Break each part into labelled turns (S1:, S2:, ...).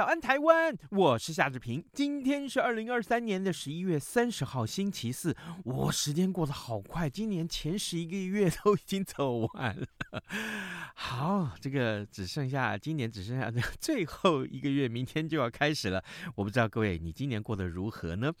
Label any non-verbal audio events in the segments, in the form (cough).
S1: 早安，台湾！我是夏志平。今天是二零二三年的十一月三十号，星期四。我时间过得好快，今年前十一个月都已经走完了。好，这个只剩下今年只剩下这最后一个月，明天就要开始了。我不知道各位，你今年过得如何呢？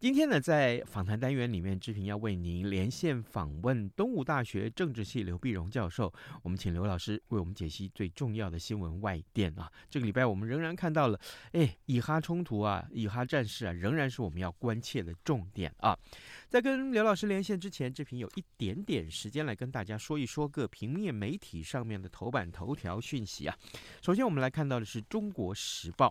S1: 今天呢，在访谈单元里面，志平要为您连线访问东吴大学政治系刘碧荣教授。我们请刘老师为我们解析最重要的新闻外电啊。这个礼拜我们仍然看到了，哎，以哈冲突啊，以哈战事啊，仍然是我们要关切的重点啊。在跟刘老师连线之前，志平有一点点时间来跟大家说一说各平面媒体上面的头版头条讯息啊。首先，我们来看到的是《中国时报》。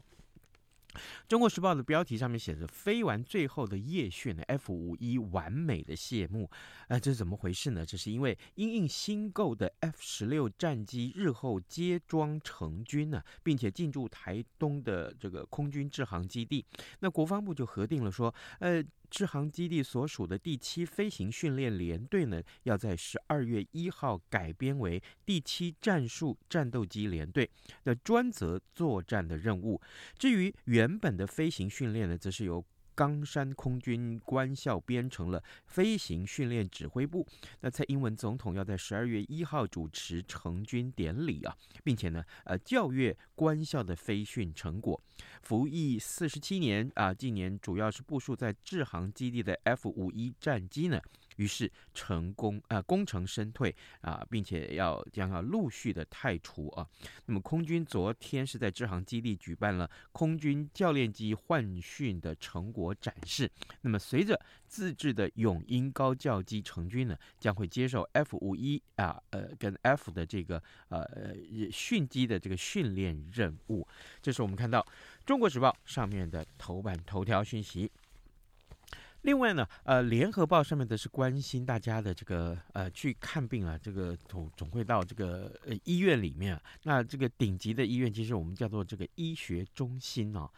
S1: 中国时报的标题上面写着“飞完最后的夜训，F 五一完美的谢幕”。呃，这是怎么回事呢？这是因为因应新购的 F 十六战机日后接装成军呢，并且进驻台东的这个空军制航基地，那国防部就核定了说，呃。支航基地所属的第七飞行训练连队呢，要在十二月一号改编为第七战术战斗机连队，那专责作战的任务。至于原本的飞行训练呢，则是由冈山空军官校编成了飞行训练指挥部。那蔡英文总统要在十二月一号主持成军典礼啊，并且呢，呃，校阅官校的飞训成果。服役四十七年啊，近年主要是部署在制航基地的 F 五一战机呢。于是成功啊、呃，功成身退啊，并且要将要陆续的汰除啊。那么空军昨天是在志航基地举办了空军教练机换训的成果展示。那么随着自制的永鹰高教机成军呢，将会接受 F 五一啊呃跟 F 的这个呃训机的这个训练任务。这是我们看到《中国时报》上面的头版头条讯息。另外呢，呃，联合报上面的是关心大家的这个呃去看病啊，这个总总会到这个呃医院里面啊。那这个顶级的医院，其实我们叫做这个医学中心啊，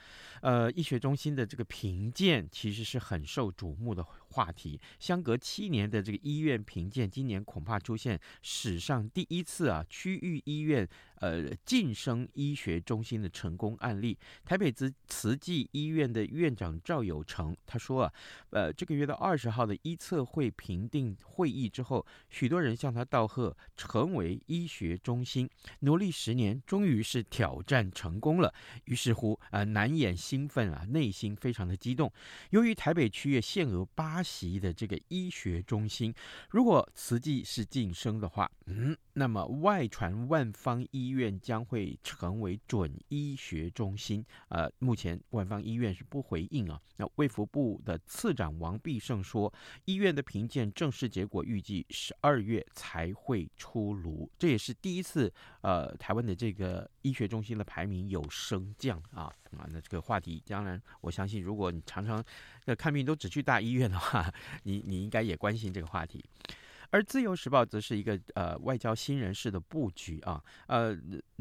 S1: 呃，医学中心的这个评鉴其实是很受瞩目的话题。相隔七年的这个医院评鉴，今年恐怕出现史上第一次啊，区域医院呃晋升医学中心的成功案例。台北慈慈济医院的院长赵有成他说啊。呃，这个月的二十号的医测会评定会议之后，许多人向他道贺，成为医学中心，努力十年，终于是挑战成功了。于是乎，啊、呃，难掩兴奋啊，内心非常的激动。由于台北区域限额八习的这个医学中心，如果慈济是晋升的话，嗯。那么外传万芳医院将会成为准医学中心，呃，目前万芳医院是不回应啊。那卫福部的次长王必胜说，医院的评鉴正式结果预计十二月才会出炉，这也是第一次，呃，台湾的这个医学中心的排名有升降啊啊。那这个话题，当然我相信，如果你常常呃看病都只去大医院的话，你你应该也关心这个话题。而《自由时报》则是一个呃外交新人士的布局啊，呃，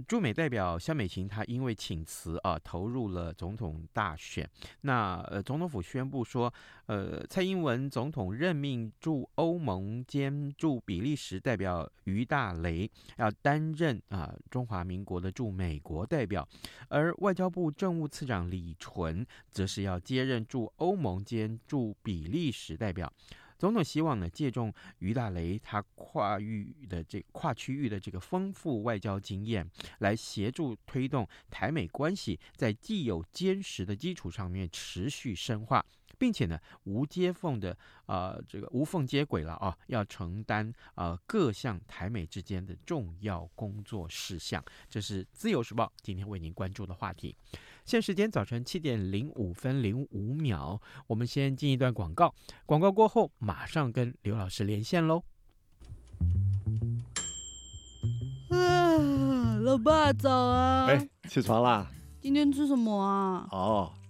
S1: 驻美代表萧美琴她因为请辞啊，投入了总统大选。那呃，总统府宣布说，呃，蔡英文总统任命驻欧盟兼驻比利时代表于大雷要担任啊中华民国的驻美国代表，而外交部政务次长李淳则是要接任驻欧盟兼驻比利时代表。总统希望呢，借重于大雷他跨域的这跨区域的这个丰富外交经验，来协助推动台美关系在既有坚实的基础上面持续深化。并且呢，无接缝的呃这个无缝接轨了啊，要承担呃各项台美之间的重要工作事项。这是自由时报今天为您关注的话题。现在时间早晨七点零五分零五秒，我们先进一段广告，广告过后马上跟刘老师连线喽。
S2: 啊，老爸早啊！
S3: 哎，起床啦！
S2: 今天吃什么啊？
S3: 哦，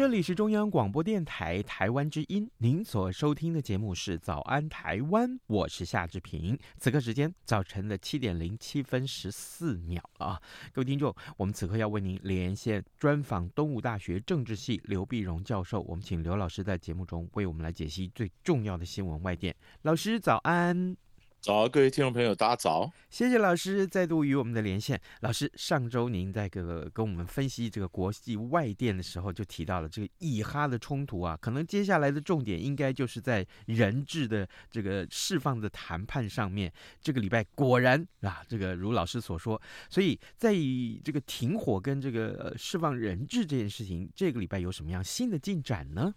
S1: 这里是中央广播电台台湾之音，您所收听的节目是《早安台湾》，我是夏志平。此刻时间早晨的七点零七分十四秒啊，各位听众，我们此刻要为您连线专访东吴大学政治系刘碧荣教授，我们请刘老师在节目中为我们来解析最重要的新闻外电。老师早安。
S4: 早，各位听众朋友，大家早！
S1: 谢谢老师再度与我们的连线。老师，上周您在这个跟我们分析这个国际外电的时候，就提到了这个以哈的冲突啊，可能接下来的重点应该就是在人质的这个释放的谈判上面。这个礼拜果然啊，这个如老师所说，所以在这个停火跟这个释放人质这件事情，这个礼拜有什么样新的进展呢？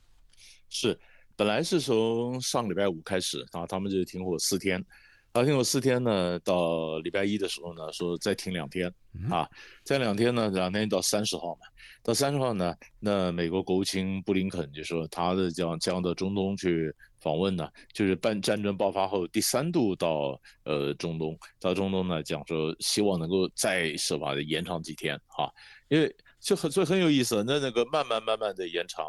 S4: 是，本来是从上礼拜五开始啊，他们就停火四天。啊，停了四天呢，到礼拜一的时候呢，说再停两天，啊，再两天呢，两天到三十号嘛，到三十号呢，那美国国务卿布林肯就说他的将将到中东去访问呢，就是半战争爆发后第三度到呃中东，到中东呢讲说希望能够再设法的延长几天啊，因为就很所以很有意思，那那个慢慢慢慢的延长，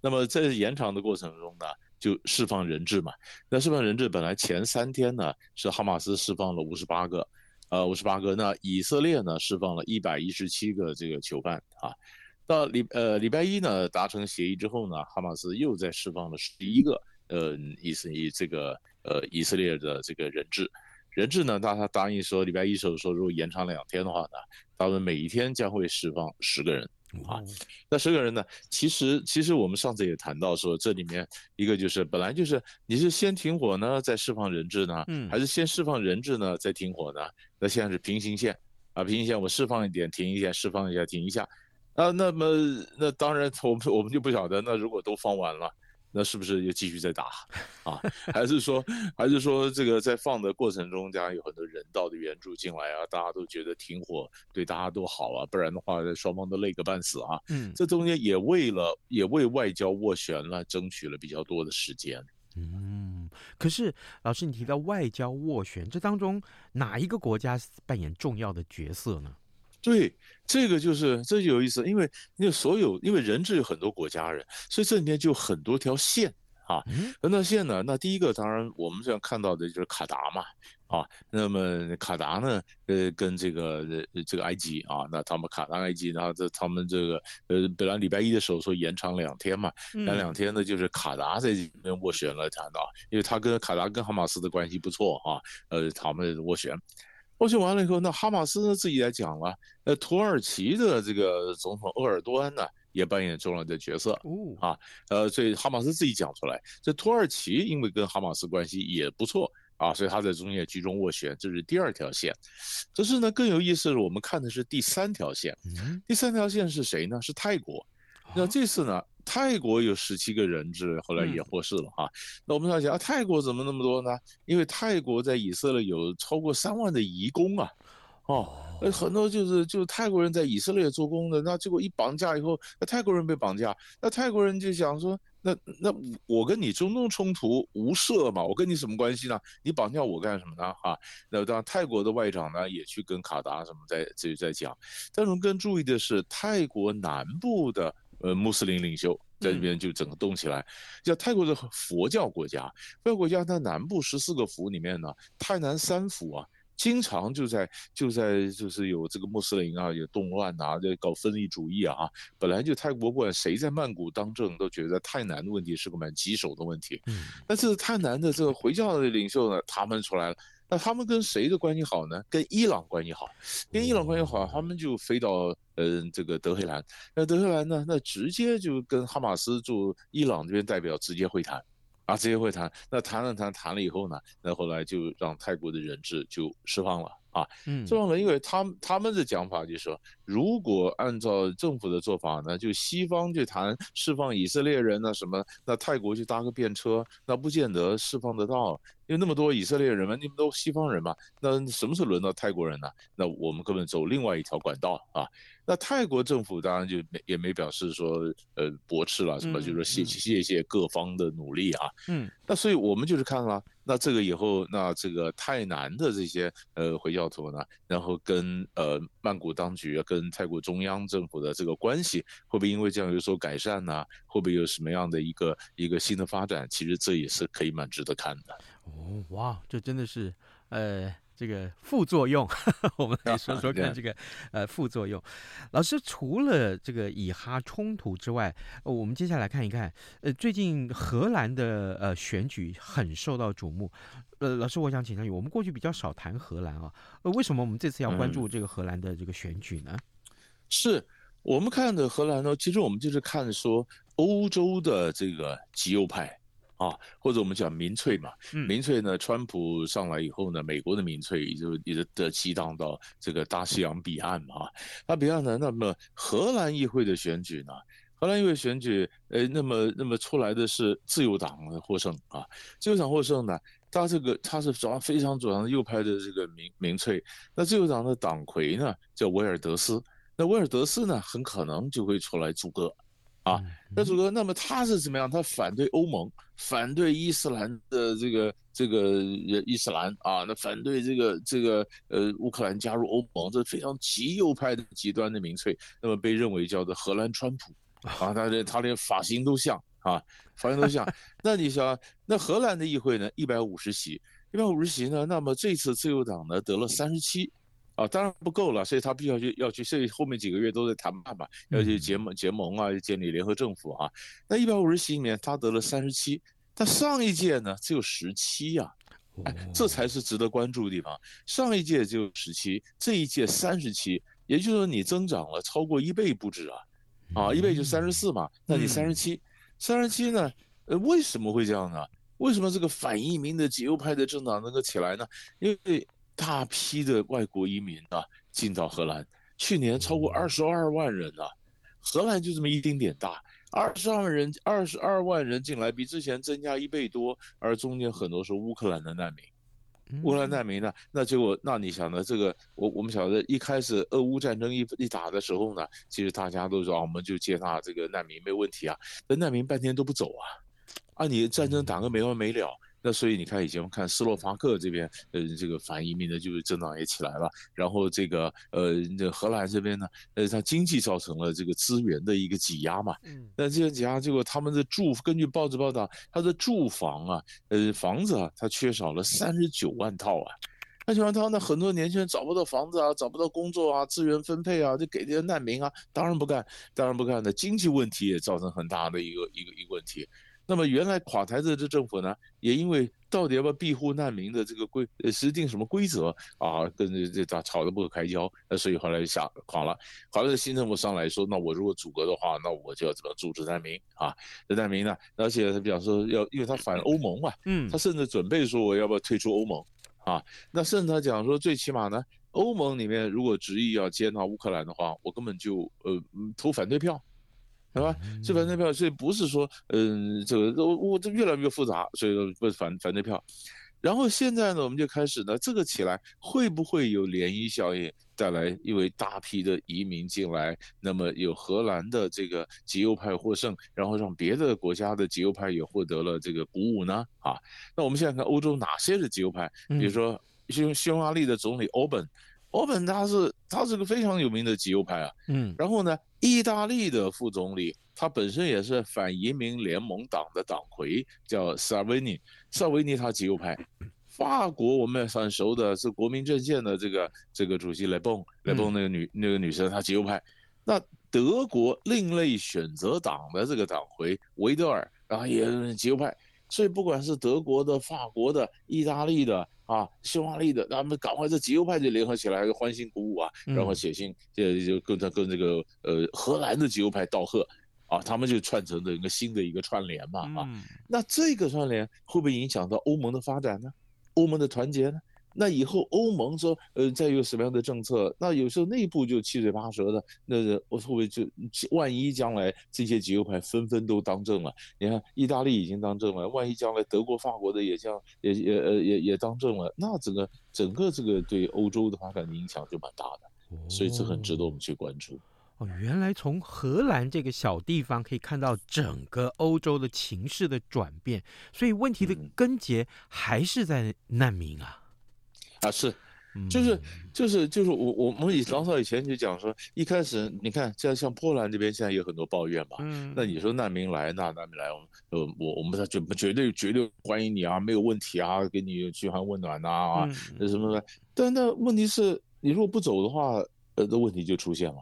S4: 那么在延长的过程中呢。就释放人质嘛，那释放人质本来前三天呢是哈马斯释放了五十八个，呃五十八个，那以色列呢释放了一百一十七个这个囚犯啊，到礼呃礼拜一呢达成协议之后呢，哈马斯又再释放了十一个呃以色列这个呃以色列的这个人质，人质呢，他他答应说礼拜一时候说如果延长两天的话呢，他们每一天将会释放十个人。啊，那十个人呢？其实，其实我们上次也谈到说，这里面一个就是本来就是你是先停火呢，再释放人质呢，嗯，还是先释放人质呢，再停火呢？那现在是平行线啊，平行线，我释放一点，停一下，释放一下，停一下，啊，那么那当然，我们我们就不晓得，那如果都放完了。那是不是又继续再打啊？(laughs) 还是说，还是说这个在放的过程中，大家有很多人道的援助进来啊？大家都觉得停火对大家都好啊，不然的话，双方都累个半死啊。嗯，这中间也为了也为外交斡旋了，争取了比较多的时间。
S1: 嗯，可是老师，你提到外交斡旋，这当中哪一个国家扮演重要的角色呢？
S4: 对，这个就是这就有意思，因为那所有因为人质有很多国家人，所以这里面就很多条线啊。很多线呢，那第一个当然我们这样看到的就是卡达嘛，啊，那么卡达呢，呃，跟这个这个埃及啊，那他们卡达、埃及，然后这他们这个呃，本来礼拜一的时候说延长两天嘛，那两天呢，就是卡达在这边斡旋了，谈到，因为他跟卡达跟哈马斯的关系不错啊，呃，他们斡旋，斡旋完了以后，那哈马斯呢自己来讲了，呃，土耳其的这个总统鄂尔多安呢，也扮演重要的角色，啊，呃，所以哈马斯自己讲出来，这土耳其因为跟哈马斯关系也不错。啊，所以他在中间居中斡旋，这是第二条线。可是呢，更有意思的是，我们看的是第三条线。第三条线是谁呢？是泰国。那这次呢，泰国有十七个人质，后来也获释了啊。那我们要想啊，泰国怎么那么多呢？因为泰国在以色列有超过三万的移工啊。哦，很多就是就是泰国人在以色列做工的，那结果一绑架以后，那泰国人被绑架，那泰国人就想说。那那我跟你中东冲突无涉嘛？我跟你什么关系呢？你绑架我干什么呢？哈，那当然泰国的外长呢也去跟卡达什么在这在讲。但是我们更注意的是，泰国南部的呃穆斯林领袖在这边就整个动起来。像泰国的佛教国家，佛教国家它南部十四个府里面呢，泰南三府啊。经常就在就在就是有这个穆斯林啊，有动乱啊，在搞分离主义啊。本来就泰国不管谁在曼谷当政，都觉得泰南的问题是个蛮棘手的问题。嗯，但是泰南的这个回教的领袖呢，他们出来了。那他们跟谁的关系好呢？跟伊朗关系好，跟伊朗关系好，他们就飞到嗯、呃、这个德黑兰。那德黑兰呢，那直接就跟哈马斯驻伊朗这边代表直接会谈。啊，直接会谈，那谈了谈，谈了以后呢，那后来就让泰国的人质就释放了啊，嗯，释放了，因为他们他们的讲法就是说，如果按照政府的做法呢，就西方去谈释放以色列人呢什么，那泰国去搭个便车，那不见得释放得到。因为那么多以色列人嘛，你们都西方人嘛，那什么时候轮到泰国人呢？那我们根本走另外一条管道啊。那泰国政府当然就没也没表示说呃驳斥了什么，就是说谢谢谢各方的努力啊。嗯。那所以我们就是看了，那这个以后，那这个泰南的这些呃回教徒呢，然后跟呃曼谷当局跟泰国中央政府的这个关系，会不会因为这样有所改善呢？会不会有什么样的一个一个新的发展？其实这也是可以蛮值得看的。
S1: 哦，哇，这真的是，呃，这个副作用，(laughs) 我们来说说看这个，呃，副作用。老师，除了这个以哈冲突之外，呃，我们接下来看一看，呃，最近荷兰的呃选举很受到瞩目。呃，老师，我想请教你，我们过去比较少谈荷兰啊，呃，为什么我们这次要关注这个荷兰的这个选举呢？
S4: 嗯，是我们看的荷兰呢，其实我们就是看说欧洲的这个极右派。啊，或者我们讲民粹嘛，民粹呢，川普上来以后呢，美国的民粹也就也就的激荡到这个大西洋彼岸嘛。那彼岸呢，那么荷兰议会的选举呢，荷兰议会选举，呃，那么那么出来的是自由党获胜啊，自由党获胜呢，他这个他是主要非常主要的右派的这个民民粹，那自由党的党魁呢叫维尔德斯，那维尔德斯呢很可能就会出来组阁。啊，那主哥，那么他是怎么样？他反对欧盟，反对伊斯兰的这个这个伊斯兰啊，那反对这个这个呃乌克兰加入欧盟，这非常极右派的极端的民粹，那么被认为叫做荷兰川普 (laughs) 啊，他连他连发型都像啊，发型都像。(laughs) 那你想，那荷兰的议会呢，一百五十席，一百五十席呢，那么这次自由党呢得了三十七。啊，当然不够了，所以他必须要去要去，所以后面几个月都在谈判嘛，要去结盟结盟啊，建立联合政府啊。那一百五十席里面，他得了三十七，他上一届呢只有十七呀，哎，这才是值得关注的地方。上一届只有十七，这一届三十七，也就是说你增长了超过一倍不止啊，啊，一倍就三十四嘛，那你三十七，三十七呢？呃，为什么会这样呢？为什么这个反移民的极右派的政党能够起来呢？因为大批的外国移民啊进到荷兰，去年超过二十二万人啊，荷兰就这么一丁点大，二十二万人，二十二万人进来，比之前增加一倍多，而中间很多是乌克兰的难民，乌克兰难民呢，那结果那你想呢？这个我我们晓得一开始俄乌战争一一打的时候呢，其实大家都说啊，我们就接纳这个难民没问题啊，那难民半天都不走啊，啊你战争打个没完没了。那所以你看，以前我们看斯洛伐克这边，呃，这个反移民的就是增长也起来了。然后这个，呃，这荷兰这边呢，呃，它经济造成了这个资源的一个挤压嘛。嗯。那这个挤压，结果他们的住，根据报纸报道，他的住房啊，呃，房子啊，它缺少了三十九万套啊。那九万套，那很多年轻人找不到房子啊，找不到工作啊，资源分配啊，就给这些难民啊，当然不干，当然不干的。经济问题也造成很大的一个一个一个问题。那么原来垮台的这政府呢，也因为到底要不要庇护难民的这个规呃制定什么规则啊，跟这这咋吵得不可开交，那所以后来就下垮了。垮了，新政府上来说，那我如果阻隔的话，那我就要怎么阻止难民啊？这难民呢，而且他比方说要，因为他反欧盟嘛，嗯，他甚至准备说我要不要退出欧盟。啊，那甚至他讲说，最起码呢，欧盟里面如果执意要接纳乌克兰的话，我根本就呃投反对票，对吧？这反对票，所以不是说，嗯，这个我我这越来越复杂，所以说不是反反对票。然后现在呢，我们就开始呢，这个起来会不会有涟漪效应，带来因为大批的移民进来，那么有荷兰的这个极右派获胜，然后让别的国家的极右派也获得了这个鼓舞呢？啊，那我们现在看欧洲哪些是极右派？比如说匈匈牙利的总理欧本，欧本他是他是个非常有名的极右派啊。嗯，然后呢，意大利的副总理。他本身也是反移民联盟党的党魁，叫萨维尼。萨维尼他极右派。法国我们也算熟的是国民阵线的这个这个主席雷崩，雷崩那个女那个女生她极右派。那德国另类选择党的这个党魁维德尔，然后也是极右派。所以不管是德国的、法国的、意大利的啊、匈牙利的，他们赶快这极右派就联合起来，欢欣鼓舞啊，然后写信就就跟他跟这个呃荷兰的极右派道贺。啊，他们就串成的一个新的一个串联嘛，啊，那这个串联会不会影响到欧盟的发展呢？欧盟的团结呢？那以后欧盟说，呃，再有什么样的政策？那有时候内部就七嘴八舌的，那我会不会就万一将来这些极右派纷纷都当政了？你看，意大利已经当政了，万一将来德国、法国的也将也也呃也也当政了，那整个整个这个对欧洲的发展的影响就蛮大的，所以这很值得我们去关注。
S1: 哦，原来从荷兰这个小地方可以看到整个欧洲的情势的转变，所以问题的根结还是在难民啊！
S4: 啊，是，就是就是就是我我我们以老早以前就讲说，一开始你看像像波兰这边现在有很多抱怨嘛，嗯，那你说难民来，那难民来，我们呃我我们他绝绝对绝对欢迎你啊，没有问题啊，给你嘘寒问暖呐啊，那什么的，但那问题是你如果不走的话，呃，的问题就出现了。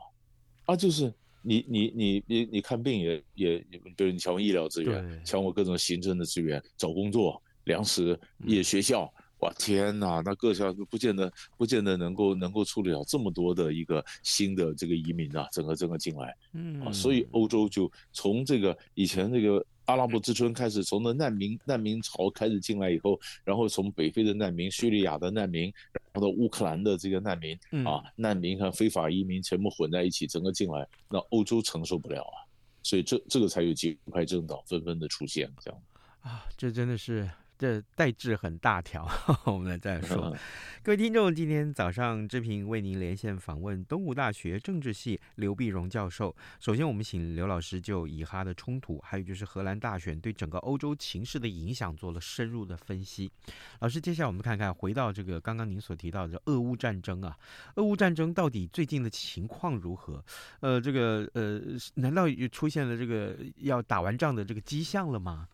S4: 啊，就是你你你你你看病也也，比如你抢我医疗资源，抢我各种行政的资源，找工作、粮食、也学校，哇天哪，那各校都不见得不见得能够能够处理好这么多的一个新的这个移民啊，整个整个进来，嗯啊，所以欧洲就从这个以前这个。阿拉伯之春开始，从那难民难民潮开始进来以后，然后从北非的难民、叙利亚的难民，然后到乌克兰的这个难民，啊，难民和非法移民全部混在一起，整个进来，那欧洲承受不了啊，所以这这个才有极右派政党纷纷的出现，这样
S1: 啊，这真的是。这代志很大条，(laughs) 我们来再说。各位听众，今天早上志平为您连线访问东吴大学政治系刘碧荣教授。首先，我们请刘老师就以哈的冲突，还有就是荷兰大选对整个欧洲情势的影响做了深入的分析。老师，接下来我们看看，回到这个刚刚您所提到的俄乌战争啊，俄乌战争到底最近的情况如何？呃，这个呃，难道又出现了这个要打完仗的这个迹象了吗？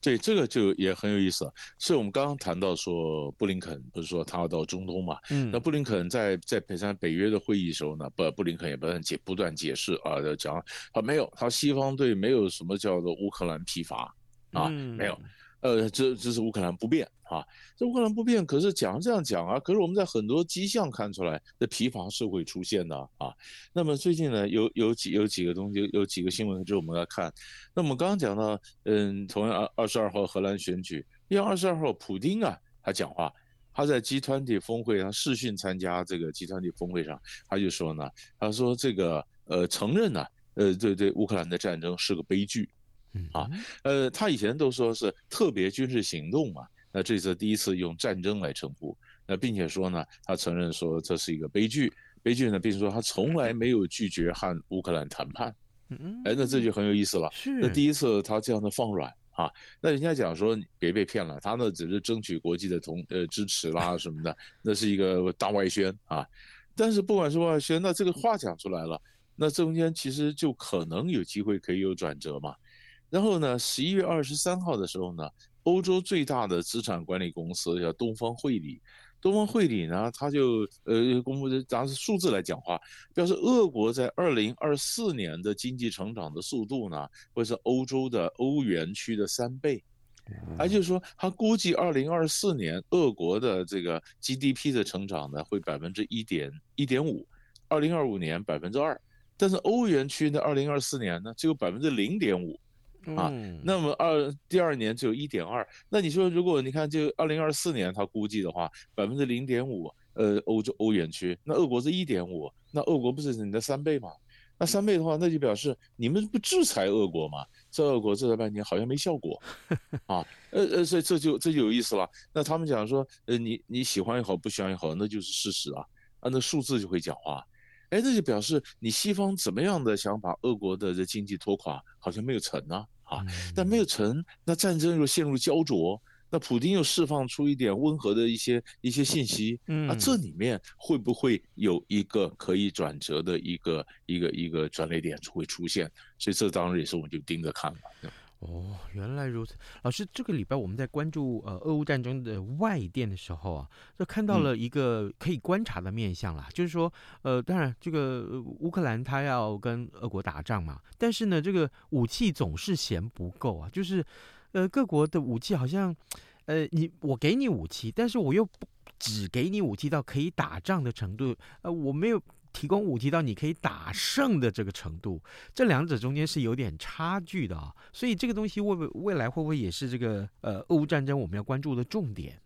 S4: 对，这个就也很有意思。所以我们刚刚谈到说，布林肯不是说他要到中东嘛？嗯，那布林肯在在北山北约的会议的时候呢，布，布林肯也不断解不断解释啊，讲他没有，他西方对没有什么叫做乌克兰疲乏啊，没有。呃，这这是乌克兰不变啊，这乌克兰不变，可是讲这样讲啊，可是我们在很多迹象看出来，这疲乏是会出现的啊。那么最近呢，有有几有几个东西，有，几个新闻，就我们来看。那么刚刚讲到，嗯，同样二二十二号荷兰选举，因为二十二号普丁啊，他讲话，他在集团体峰会上视讯参加这个集团体峰会上，他就说呢，他说这个呃承认呢，呃对对，乌克兰的战争是个悲剧。啊，呃，他以前都说是特别军事行动嘛，那这次第一次用战争来称呼，那并且说呢，他承认说这是一个悲剧，悲剧呢，并且说他从来没有拒绝和乌克兰谈判，嗯，哎，那这就很有意思了，是，那第一次他这样的放软啊，那人家讲说你别被骗了，他呢只是争取国际的同呃支持啦什么的，那是一个大外宣啊，但是不管是外宣，那这个话讲出来了，那中间其实就可能有机会可以有转折嘛。然后呢，十一月二十三号的时候呢，欧洲最大的资产管理公司叫东方汇理，东方汇理呢，他就呃公布的拿数字来讲话，表示俄国在二零二四年的经济成长的速度呢，会是欧洲的欧元区的三倍。也就是说，他估计二零二四年俄国的这个 GDP 的成长呢，会百分之一点一点五，二零二五年百分之二，但是欧元区呢，二零二四年呢只有百分之零点五，啊，那么二第二年只有一点二，那你说如果你看就二零二四年他估计的话，百分之零点五，呃，欧洲欧元区，那俄国是一点五，那俄国不是你的三倍吗？那三倍的话，那就表示你们不制裁俄国吗？这俄国制裁半天好像没效果，(laughs) 啊，呃呃，所以这就这就有意思了。那他们讲说，呃，你你喜欢也好，不喜欢也好，那就是事实啊。啊，那数字就会讲话，哎，那就表示你西方怎么样的想把俄国的这经济拖垮，好像没有成啊，啊，但没有成，那战争又陷入焦灼。那普京又释放出一点温和的一些一些信息，嗯，那这里面会不会有一个可以转折的一个一个一个转捩点会出现？所以这当然也是我们就盯着看嘛。
S1: 哦，原来如此，老师，这个礼拜我们在关注呃俄乌战争的外电的时候啊，就看到了一个可以观察的面相啦，嗯、就是说，呃，当然这个乌克兰他要跟俄国打仗嘛，但是呢，这个武器总是嫌不够啊，就是。呃，各国的武器好像，呃，你我给你武器，但是我又不只给你武器到可以打仗的程度，呃，我没有提供武器到你可以打胜的这个程度，这两者中间是有点差距的啊，所以这个东西未未来会不会也是这个呃俄乌战争我们要关注的重点？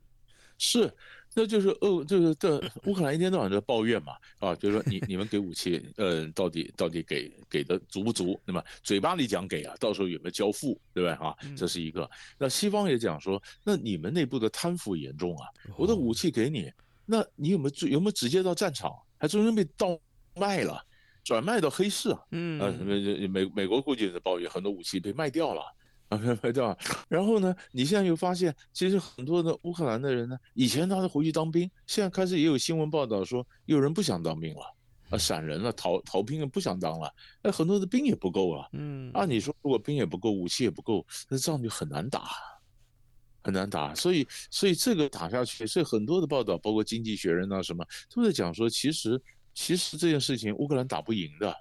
S4: 是。那就是俄，就是这乌克兰一天到晚在抱怨嘛，啊，就是说你你们给武器，呃，到底到底给给的足不足？那么嘴巴里讲给啊，到时候有没有交付，对不对啊？这是一个。那西方也讲说，那你们内部的贪腐严重啊，我的武器给你，那你有没有有没有直接到战场，还中间被倒卖了，转卖到黑市啊？嗯，呃，美美美国估计也在抱怨，很多武器被卖掉了。(laughs) 啊，卖掉？然后呢，你现在又发现，其实很多的乌克兰的人呢，以前他是回去当兵，现在开始也有新闻报道说，有人不想当兵了，啊，闪人了，逃逃兵了，不想当了。那很多的兵也不够了，嗯，按理说，如果兵也不够，武器也不够，那仗就很难打，很难打。所以，所以这个打下去，所以很多的报道，包括《经济学人》啊什么，都在讲说，其实，其实这件事情乌克兰打不赢的。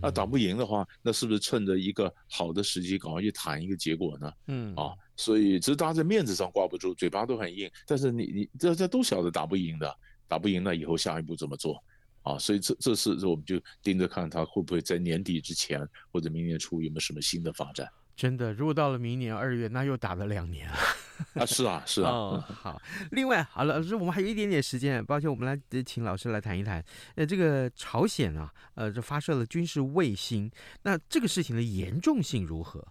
S4: 那打不赢的话，那是不是趁着一个好的时机，赶快去谈一个结果呢？嗯啊，所以只是大家在面子上挂不住，嘴巴都很硬，但是你你大家都晓得打不赢的，打不赢那以后下一步怎么做？啊，所以这这次我们就盯着看他会不会在年底之前或者明年初有没有什么新的发展。
S1: 真的，如果到了明年二月，那又打了两年了。(laughs)
S4: 啊，是啊，是啊。
S1: 哦，好。另外，好了，老师，我们还有一点点时间，抱歉，我们来请老师来谈一谈。呃，这个朝鲜啊，呃，这发射了军事卫星，那这个事情的严重性如何？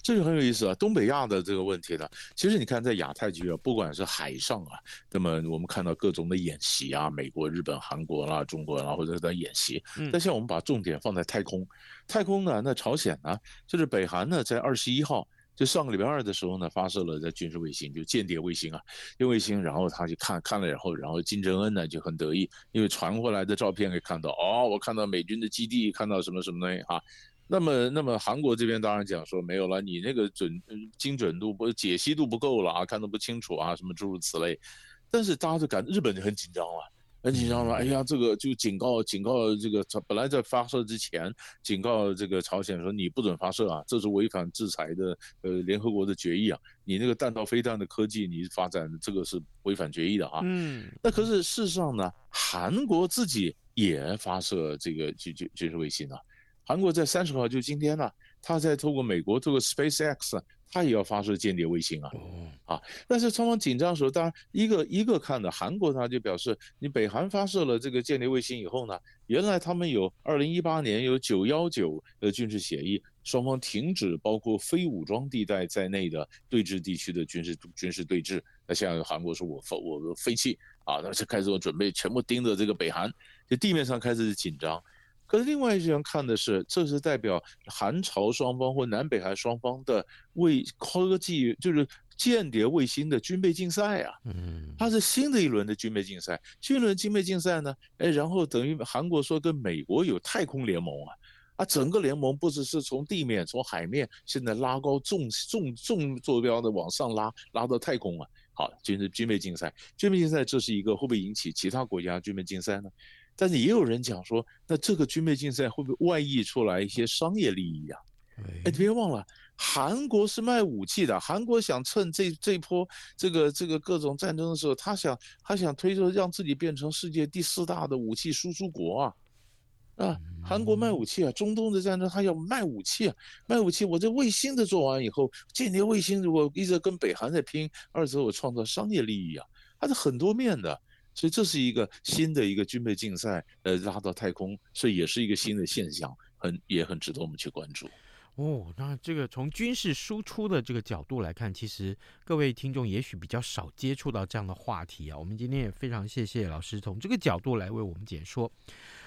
S4: 这就很有意思啊，东北亚的这个问题呢，其实你看在亚太区啊，不管是海上啊，那么我们看到各种的演习啊，美国、日本、韩国啦、中国啦，或者在演习。但现在我们把重点放在太空，太空呢，那朝鲜呢，就是北韩呢，在二十一号，就上个礼拜二的时候呢，发射了这军事卫星，就间谍卫星啊，用卫星，然后他就看看了以后，然后金正恩呢就很得意，因为传过来的照片可以看到，哦，我看到美军的基地，看到什么什么东西啊。那么，那么韩国这边当然讲说没有了，你那个准精准度不解析度不够了啊，看得不清楚啊，什么诸如此类。但是大家就感日本就很紧张了，很紧张了。哎呀，这个就警告警告这个，本来在发射之前警告这个朝鲜说你不准发射啊，这是违反制裁的呃联合国的决议啊，你那个弹道飞弹的科技你发展这个是违反决议的啊。嗯。那可是事实上呢，韩国自己也发射这个军军军事卫星啊。韩国在三十号就今天呢，他在透过美国透过 SpaceX，他也要发射间谍卫星啊，啊，但是双方紧张的时候，当然一个一个看的韩国他就表示，你北韩发射了这个间谍卫星以后呢，原来他们有二零一八年有九幺九的军事协议，双方停止包括非武装地带在内的对峙地区的军事军事对峙，那现在韩国说我废我废弃啊，那就开始我准备全部盯着这个北韩，就地面上开始紧张。可是另外一些人看的是，这是代表韩朝双方或南北韩双方的卫科技，就是间谍卫星的军备竞赛啊。嗯，它是新的一轮的军备竞赛。新一轮军备竞赛呢，哎，然后等于韩国说跟美国有太空联盟啊，啊，整个联盟不只是从地面、从海面，现在拉高重重重坐标的往上拉，拉到太空啊。好，军事军备竞赛，军备竞赛这是一个会不会引起其他国家军备竞赛呢？但是也有人讲说，那这个军备竞赛会不会外溢出来一些商业利益啊？哎，你别忘了，韩国是卖武器的，韩国想趁这这一波这个这个各种战争的时候，他想他想推着让自己变成世界第四大的武器输出国啊。啊，韩国卖武器啊，中东的战争他要卖武器啊，卖武器。我这卫星的做完以后，间谍卫星如果一直跟北韩在拼，二则我创造商业利益啊，它是很多面的。所以这是一个新的一个军备竞赛，呃，拉到太空，所以也是一个新的现象，很也很值得我们去关注。
S1: 哦，那这个从军事输出的这个角度来看，其实各位听众也许比较少接触到这样的话题啊。我们今天也非常谢谢老师从这个角度来为我们解说。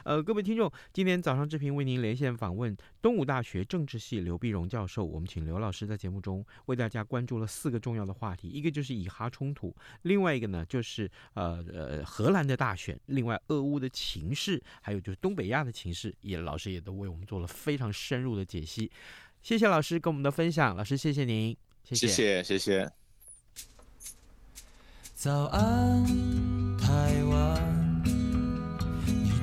S1: 呃，各位听众，今天早上志平为您连线访问东吴大学政治系刘碧荣教授。我们请刘老师在节目中为大家关注了四个重要的话题，一个就是以哈冲突，另外一个呢就是呃呃荷兰的大选，另外俄乌的情势，还有就是东北亚的情势，也老师也都为我们做了非常深入的解析。谢谢老师跟我们的分享，老师谢谢您，谢谢
S4: 谢谢。谢谢。
S5: 早安，台湾。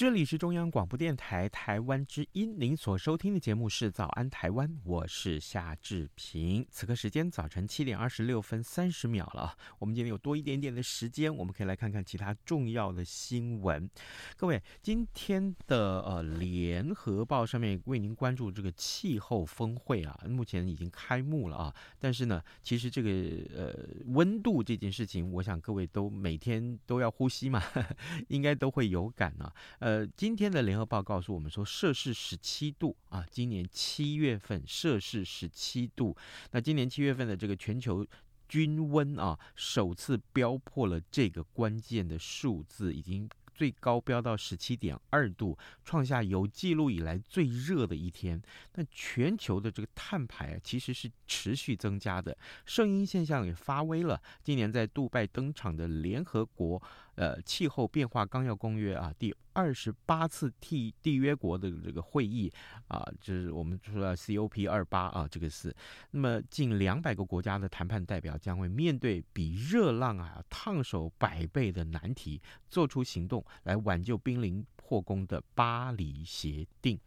S1: 这里是中央广播电台台湾之音，您所收听的节目是《早安台湾》，我是夏志平。此刻时间早晨七点二十六分三十秒了，我们今天有多一点点的时间，我们可以来看看其他重要的新闻。各位，今天的呃《联合报》上面为您关注这个气候峰会啊，目前已经开幕了啊，但是呢，其实这个呃温度这件事情，我想各位都每天都要呼吸嘛，(laughs) 应该都会有感啊，呃。呃，今天的联合报告诉我们说，摄氏十七度啊，今年七月份摄氏十七度。那今年七月份的这个全球均温啊，首次飙破了这个关键的数字，已经最高飙到十七点二度，创下有记录以来最热的一天。那全球的这个碳排啊，其实是持续增加的，圣婴现象也发威了。今年在杜拜登场的联合国。呃，气候变化纲要公约啊，第二十八次缔缔约国的这个会议啊，就是我们说的 COP 二八啊，这个是，那么近两百个国家的谈判代表将会面对比热浪啊烫手百倍的难题，做出行动来挽救濒临破功的巴黎协定。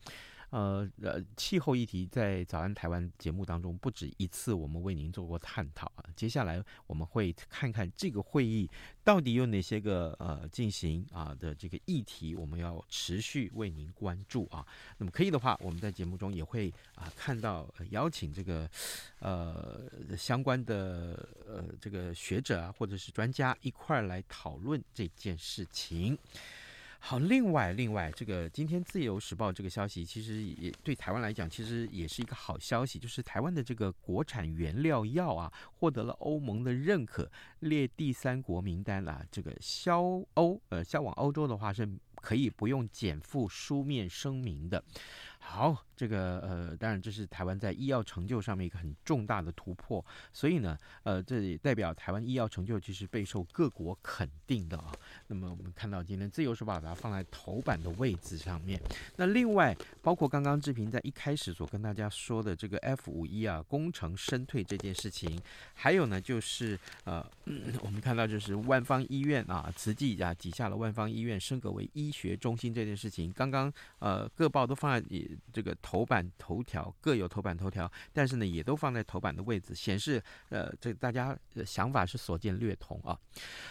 S1: 呃呃，气候议题在早安台湾节目当中不止一次，我们为您做过探讨啊。接下来我们会看看这个会议到底有哪些个呃进行啊的这个议题，我们要持续为您关注啊。那么可以的话，我们在节目中也会啊看到邀请这个呃相关的呃这个学者啊或者是专家一块儿来讨论这件事情。好，另外，另外，这个今天《自由时报》这个消息，其实也对台湾来讲，其实也是一个好消息，就是台湾的这个国产原料药啊，获得了欧盟的认可，列第三国名单了。这个销欧，呃，销往欧洲的话，是可以不用减负书面声明的。好，这个呃，当然这是台湾在医药成就上面一个很重大的突破，所以呢，呃，这也代表台湾医药成就其实备受各国肯定的啊。那么我们看到今天《自由时报》把它放在头版的位置上面。那另外，包括刚刚志平在一开始所跟大家说的这个 F 五一啊，功成身退这件事情，还有呢，就是呃，嗯 (clears throat) 我们看到就是万方医院啊，慈济啊，底下的万方医院升格为医学中心这件事情，刚刚呃各报都放在这个头版头条各有头版头条，但是呢，也都放在头版的位置，显示呃，这大家的想法是所见略同啊。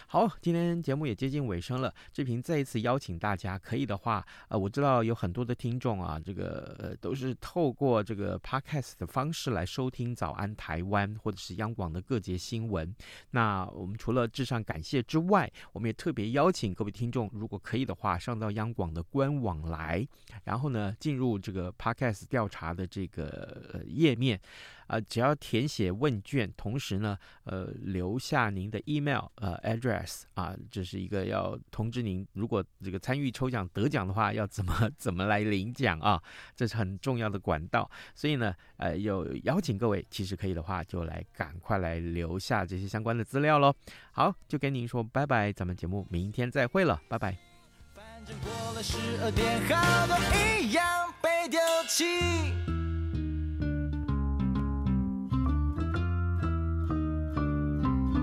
S1: 好，今天节目也接近尾声了，志平再一次邀请大家，可以的话，呃，我知道有很多的听众啊，这个呃都是透过这个 Podcast 的方式来收听早安台湾或者是央广的各节新闻。那我们除了致上感谢之外，我们也特别邀请各位听众，如果可以的话，上到央广的官网来，然后呢，进入这这个 Podcast 调查的这个呃页面。啊，只要填写问卷，同时呢，呃，留下您的 email 呃 address 啊，这是一个要通知您，如果这个参与抽奖得奖的话，要怎么 (laughs) 怎么来领奖啊？这是很重要的管道。所以呢，呃，有邀请各位，其实可以的话，就来赶快来留下这些相关的资料喽。好，就跟您说拜拜，咱们节目明天再会了，拜拜。反正过了十二点，好多一样被丢弃。